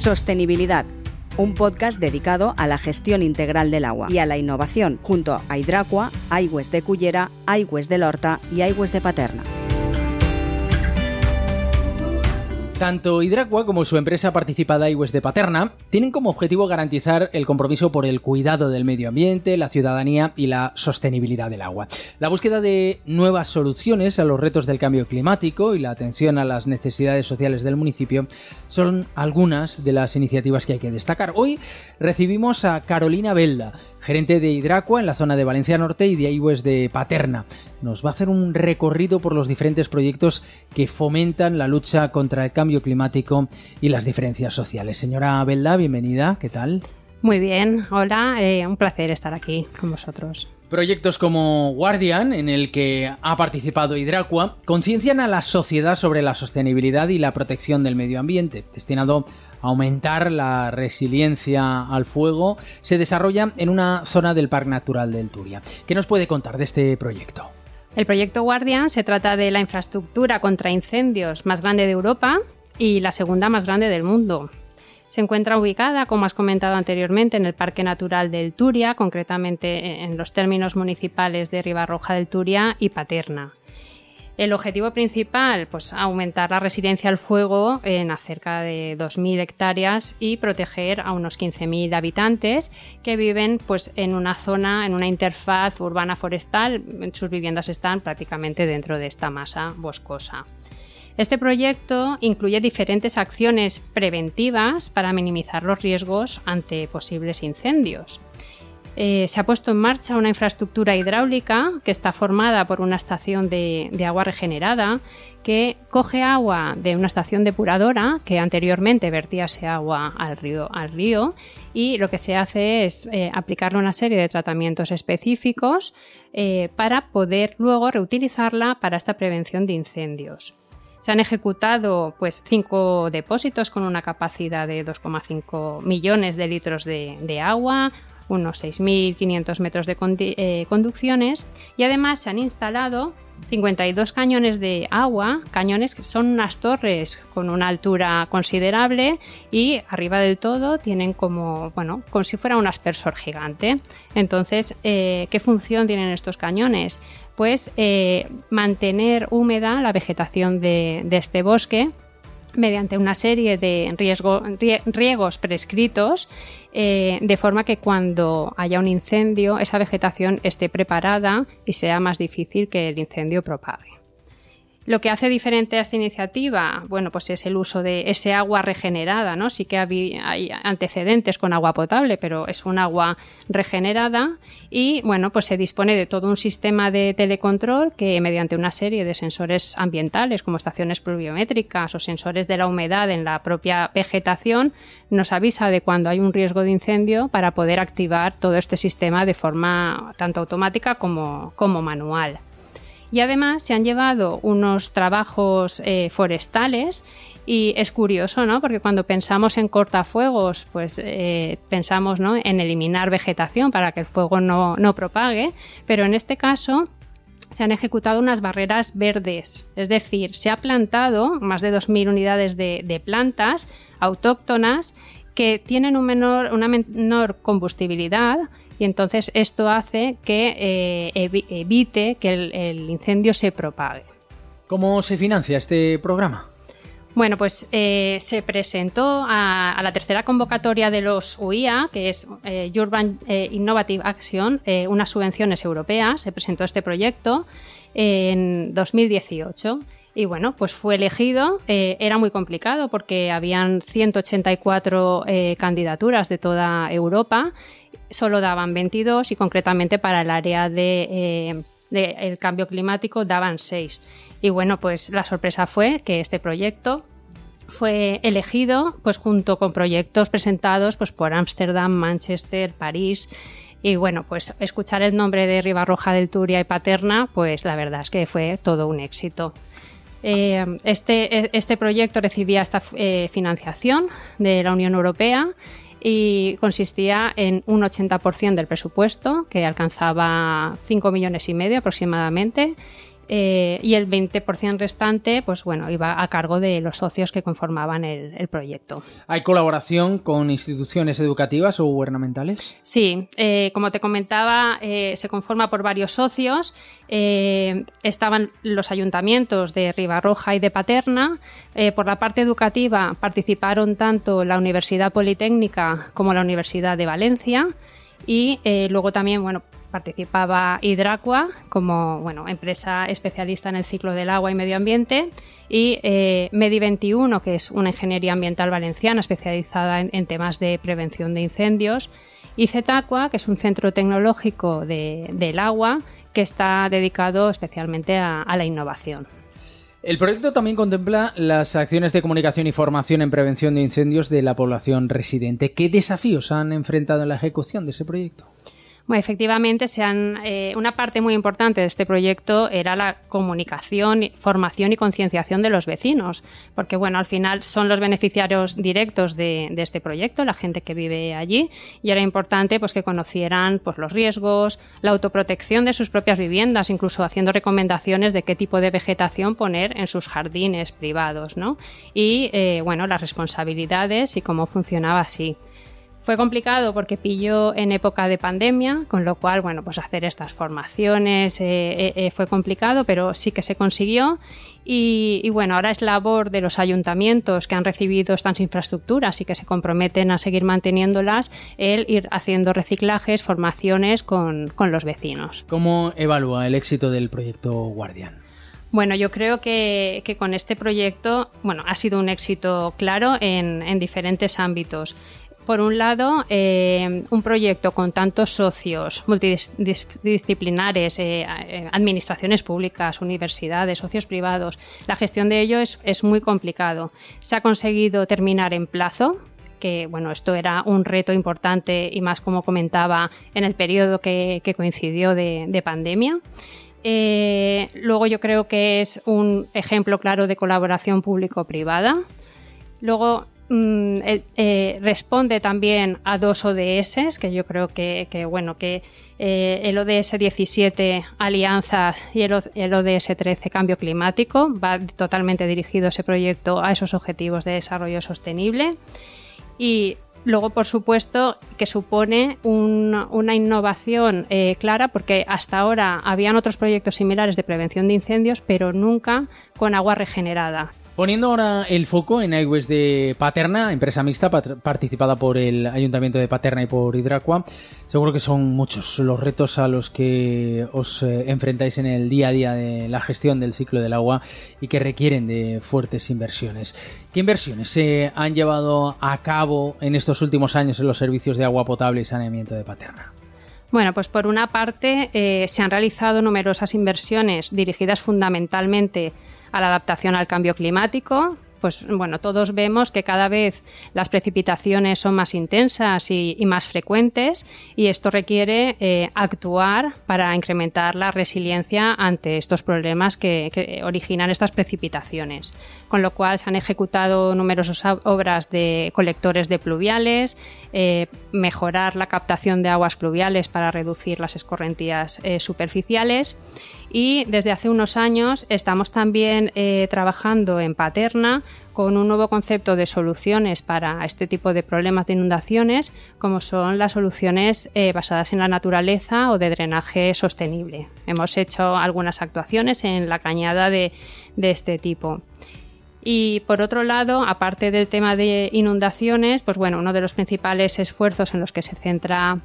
Sostenibilidad, un podcast dedicado a la gestión integral del agua y a la innovación junto a Hidracua, Aigües de Cullera, Aigües de Lorta y Aigües de Paterna. Tanto Hidracua como su empresa participada iWest de Paterna tienen como objetivo garantizar el compromiso por el cuidado del medio ambiente, la ciudadanía y la sostenibilidad del agua. La búsqueda de nuevas soluciones a los retos del cambio climático y la atención a las necesidades sociales del municipio son algunas de las iniciativas que hay que destacar. Hoy recibimos a Carolina Belda, gerente de Hidracua en la zona de Valencia Norte y de iWest de Paterna nos va a hacer un recorrido por los diferentes proyectos que fomentan la lucha contra el cambio climático y las diferencias sociales. Señora Belda, bienvenida, ¿qué tal? Muy bien, hola, eh, un placer estar aquí con vosotros. Proyectos como Guardian, en el que ha participado Hidracua, conciencian a la sociedad sobre la sostenibilidad y la protección del medio ambiente, destinado a aumentar la resiliencia al fuego, se desarrolla en una zona del Parque Natural del Turia. ¿Qué nos puede contar de este proyecto? El proyecto Guardian se trata de la infraestructura contra incendios más grande de Europa y la segunda más grande del mundo. Se encuentra ubicada, como has comentado anteriormente, en el Parque Natural del Turia, concretamente en los términos municipales de Ribarroja del Turia y Paterna. El objetivo principal, pues aumentar la resistencia al fuego en cerca de 2.000 hectáreas y proteger a unos 15.000 habitantes que viven pues, en una zona, en una interfaz urbana forestal. Sus viviendas están prácticamente dentro de esta masa boscosa. Este proyecto incluye diferentes acciones preventivas para minimizar los riesgos ante posibles incendios. Eh, se ha puesto en marcha una infraestructura hidráulica que está formada por una estación de, agua regenerada que coge agua de una estación depuradora que anteriormente vertía ese agua al río, al río y lo que se hace es eh, aplicarle una serie de tratamientos específicos eh, para poder luego reutilizarla para esta prevención de incendios. Se han ejecutado pues, cinco depósitos con una capacidad de 2,5 millones de litros de agua, unos 6.500 metros de eh, conducciones y además se han instalado 52 cañones de agua, cañones que son unas torres con una altura considerable y arriba del todo tienen como, bueno, como si fuera un aspersor gigante. Entonces, eh, ¿qué función tienen estos cañones? Pues eh, mantener húmeda la vegetación de este bosque mediante una serie de riegos prescritos, eh, de forma que cuando haya un incendio esa vegetación esté preparada y sea más difícil que el incendio propague. Lo que hace diferente a esta iniciativa, bueno, pues es el uso de ese agua regenerada, ¿no? Sí que hay antecedentes con agua potable, pero es un agua regenerada y, bueno, pues se dispone de todo un sistema de telecontrol que mediante una serie de sensores ambientales como estaciones pluviométricas o sensores de la humedad en la propia vegetación nos avisa de cuando hay un riesgo de incendio para poder activar todo este sistema de forma tanto automática como, como manual. Y además se han llevado unos trabajos eh, forestales y es curioso, ¿no? Porque cuando pensamos en cortafuegos, pues eh, pensamos ¿no? en eliminar vegetación para que el fuego no, propague, pero en este caso se han ejecutado unas barreras verdes, es decir, se ha plantado más de 2.000 unidades de, de plantas autóctonas que tienen un menor, una menor combustibilidad y entonces esto hace que eh, evite que el, incendio se propague. ¿Cómo se financia este programa? Bueno, pues eh, se presentó a, la tercera convocatoria de los UIA, que es eh, Urban Innovative Action, unas subvenciones europeas. Se presentó este proyecto en 2018. Y bueno, pues fue elegido. era muy complicado porque habían 184 candidaturas de toda Europa solo daban 22 y concretamente para el área de, eh, el cambio climático daban 6. Y bueno, pues la sorpresa fue que este proyecto fue elegido pues junto con proyectos presentados pues por Ámsterdam, Manchester, París y bueno, pues escuchar el nombre de Ribarroja del Turia y Paterna, pues la verdad es que fue todo un éxito. Eh, este, este, proyecto recibía esta eh, financiación de la Unión Europea y consistía en un 80% del presupuesto, que alcanzaba 5 millones y medio aproximadamente, eh, y el 20% restante, pues bueno, iba a cargo de los socios que conformaban el, proyecto. ¿Hay colaboración con instituciones educativas o gubernamentales? Sí, eh, como te comentaba, eh, se conforma por varios socios. estaban los ayuntamientos de Ribarroja y de Paterna. por la parte educativa participaron tanto la Universidad Politécnica como la Universidad de Valencia. Y luego también, bueno, participaba Hidracua como bueno, empresa especialista en el ciclo del agua y medio ambiente y eh, Medi21, que es una ingeniería ambiental valenciana especializada en, temas de prevención de incendios, y Zetacua, que es un centro tecnológico del agua que está dedicado especialmente a, a la innovación. El proyecto también contempla las acciones de comunicación y formación en prevención de incendios de la población residente. ¿Qué desafíos han enfrentado en la ejecución de ese proyecto? Efectivamente, eh, una parte muy importante de este proyecto era la comunicación, formación y concienciación de los vecinos, porque bueno, al final son los beneficiarios directos de, este proyecto, la gente que vive allí, y era importante pues, que conocieran pues, los riesgos, la autoprotección de sus propias viviendas, incluso haciendo recomendaciones de qué tipo de vegetación poner en sus jardines privados, ¿no? Y eh, bueno, las responsabilidades y cómo funcionaba así. Fue complicado porque pilló en época de pandemia, con lo cual, bueno, pues hacer estas formaciones eh, eh, eh, fue complicado, pero sí que se consiguió. Y, bueno, ahora es labor de los ayuntamientos que han recibido estas infraestructuras y que se comprometen a seguir manteniéndolas, el ir haciendo reciclajes, formaciones con, los vecinos. ¿Cómo evalúa el éxito del proyecto Guardian? Bueno, yo creo que, con este proyecto, bueno, ha sido un éxito claro en, en diferentes ámbitos por un lado, eh, un proyecto con tantos socios multidisciplinares, eh, eh, administraciones públicas, universidades, socios privados, la gestión de ello es, muy complicado. Se ha conseguido terminar en plazo, que bueno, esto era un reto importante y más como comentaba en el periodo que, coincidió de, de pandemia. luego yo creo que es un ejemplo claro de colaboración público-privada. Luego Mm, eh, responde también a dos ODS, que yo creo que, bueno, que eh, el ODS 17 Alianzas y el, ODS 13 Cambio Climático, va totalmente dirigido ese proyecto a esos objetivos de desarrollo sostenible. Y Luego, por supuesto, que supone una innovación eh, clara porque hasta ahora habían otros proyectos similares de prevención de incendios, pero nunca con agua regenerada. Poniendo ahora el foco en iWest de Paterna, empresa mixta participada por el Ayuntamiento de Paterna y por Hidracua, seguro que son muchos los retos a los que os eh, enfrentáis en el día a día de la gestión del ciclo del agua y que requieren de fuertes inversiones. ¿Qué inversiones se han llevado a cabo en estos últimos años en los servicios de agua potable y saneamiento de Paterna? Bueno, pues por una parte eh, se han realizado numerosas inversiones dirigidas fundamentalmente a la adaptación al cambio climático, pues bueno, todos vemos que cada vez las precipitaciones son más intensas y, más frecuentes y esto requiere eh, actuar para incrementar la resiliencia ante estos problemas que, originan estas precipitaciones. Con lo cual se han ejecutado numerosas obras de colectores de pluviales, eh, mejorar la captación de aguas pluviales para reducir las escorrentías eh, superficiales y desde hace unos años estamos también eh, trabajando en Paterna con un nuevo concepto de soluciones para este tipo de problemas de inundaciones, como son las soluciones eh, basadas en la naturaleza o de drenaje sostenible. Hemos hecho algunas actuaciones en la cañada de, de este tipo. Y por otro lado, aparte del tema de inundaciones, pues bueno, uno de los principales esfuerzos en los que se centra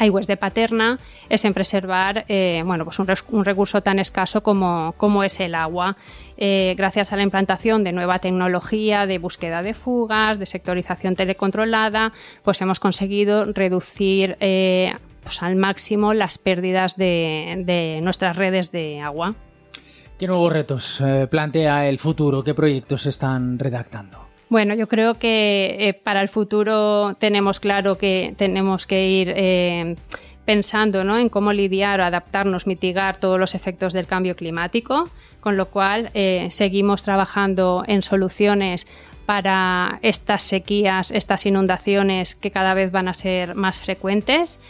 iWest de Paterna es en preservar eh, bueno, pues un, recurso tan escaso como, como es el agua. Eh, gracias a la implantación de nueva tecnología de búsqueda de fugas, de sectorización telecontrolada, pues hemos conseguido reducir eh, pues al máximo las pérdidas de, nuestras redes de agua. ¿Qué nuevos retos plantea el futuro? ¿Qué proyectos están redactando? Bueno, yo creo que eh, para el futuro tenemos claro que tenemos que ir eh, pensando en cómo lidiar, adaptarnos, mitigar todos los efectos del cambio climático, con lo cual eh, seguimos trabajando en soluciones para estas sequías, estas inundaciones que cada vez van a ser más frecuentes.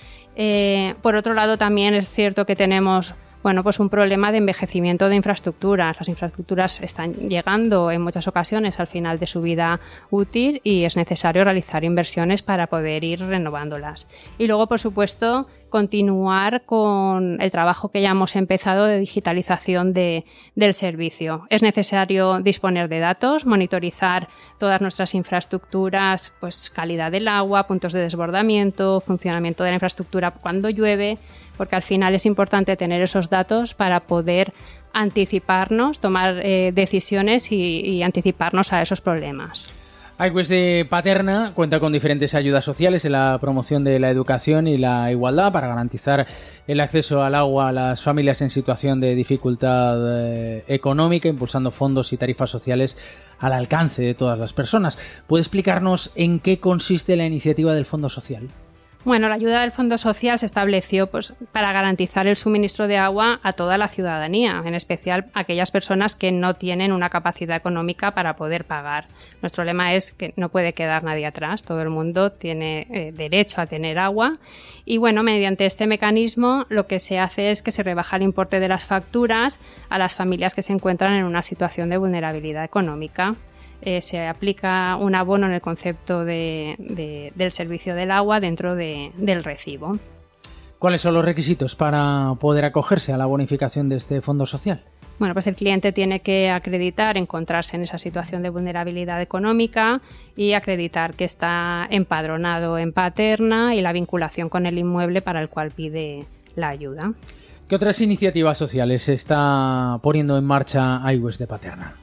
por otro lado, también es cierto que tenemos bueno, pues un problema de envejecimiento de infraestructuras. Las infraestructuras están llegando en muchas ocasiones al final de su vida útil y es necesario realizar inversiones para poder ir renovándolas. Y luego, por supuesto, continuar con el trabajo que ya hemos empezado de digitalización de, del servicio. Es necesario disponer de datos, monitorizar todas nuestras infraestructuras, pues calidad del agua, puntos de desbordamiento, funcionamiento de la infraestructura cuando llueve, porque al final es importante tener esos datos para poder anticiparnos, tomar eh, decisiones y anticiparnos a esos problemas. iQuest de Paterna cuenta con diferentes ayudas sociales en la promoción de la educación y la igualdad para garantizar el acceso al agua a las familias en situación de dificultad eh, económica, impulsando fondos y tarifas sociales al alcance de todas las personas. ¿Puede explicarnos en qué consiste la iniciativa del Fondo Social? Bueno, la ayuda del Fondo Social se estableció pues, para garantizar el suministro de agua a toda la ciudadanía, en especial a aquellas personas que no tienen una capacidad económica para poder pagar. Nuestro lema es que no puede quedar nadie atrás, todo el mundo tiene eh, derecho a tener agua y bueno, mediante este mecanismo lo que se hace es que se rebaja el importe de las facturas a las familias que se encuentran en una situación de vulnerabilidad económica. Eh, se aplica un abono en el concepto de, del servicio del agua dentro del recibo. ¿Cuáles son los requisitos para poder acogerse a la bonificación de este fondo social? Bueno, pues el cliente tiene que acreditar encontrarse en esa situación de vulnerabilidad económica y acreditar que está empadronado en Paterna y la vinculación con el inmueble para el cual pide la ayuda. ¿Qué otras iniciativas sociales está poniendo en marcha iWest de Paterna?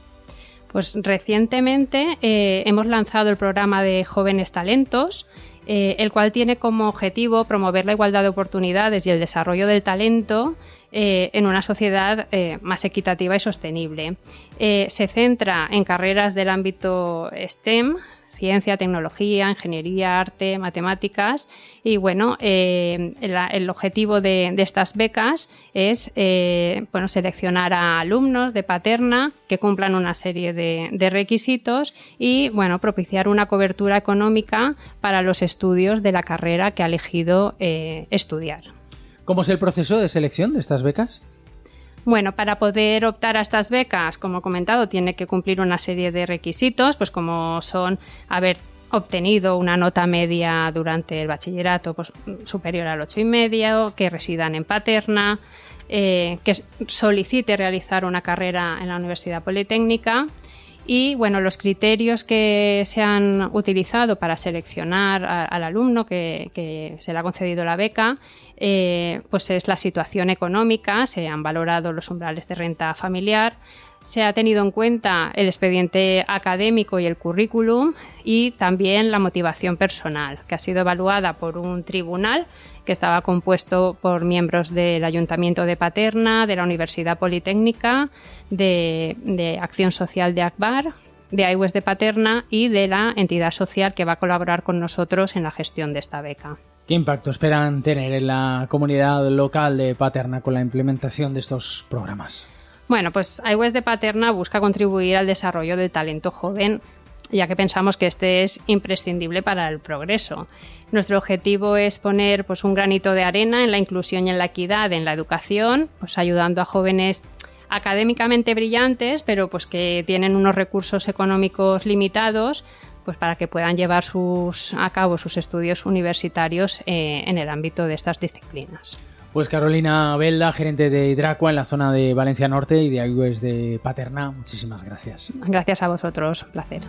Pues recientemente eh, hemos lanzado el programa de jóvenes talentos, eh, el cual tiene como objetivo promover la igualdad de oportunidades y el desarrollo del talento eh, en una sociedad más equitativa y sostenible. se centra en carreras del ámbito STEM, ciencia, tecnología, ingeniería, arte, matemáticas. Y bueno, eh, el, objetivo de, estas becas es eh, bueno, seleccionar a alumnos de Paterna que cumplan una serie de, requisitos y bueno, propiciar una cobertura económica para los estudios de la carrera que ha elegido eh, estudiar. ¿Cómo es el proceso de selección de estas becas? Bueno, para poder optar a estas becas, como he comentado, tiene que cumplir una serie de requisitos, pues como son haber obtenido una nota media durante el bachillerato pues, superior al ocho y medio, que residan en Paterna, eh, que solicite realizar una carrera en la Universidad Politécnica y bueno, los criterios que se han utilizado para seleccionar al alumno que, se le ha concedido la beca, eh, pues es la situación económica, se han valorado los umbrales de renta familiar, se ha tenido en cuenta el expediente académico y el currículum y también la motivación personal, que ha sido evaluada por un tribunal que estaba compuesto por miembros del Ayuntamiento de Paterna, de la Universidad Politécnica, de, Acción Social de Akbar, de iWest de Paterna y de la entidad social que va a colaborar con nosotros en la gestión de esta beca. ¿Qué impacto esperan tener en la comunidad local de Paterna con la implementación de estos programas? Bueno, pues iWest de Paterna busca contribuir al desarrollo del talento joven ya que pensamos que este es imprescindible para el progreso. Nuestro objetivo es poner pues, un granito de arena en la inclusión y en la equidad en la educación, pues ayudando a jóvenes académicamente brillantes, pero pues que tienen unos recursos económicos limitados, pues para que puedan llevar sus, a cabo sus estudios universitarios eh, en el ámbito de estas disciplinas. Pues Carolina Belda, gerente de Hidracua en la zona de Valencia Norte y de Ayues de Paterna, muchísimas gracias. Gracias a vosotros, placer.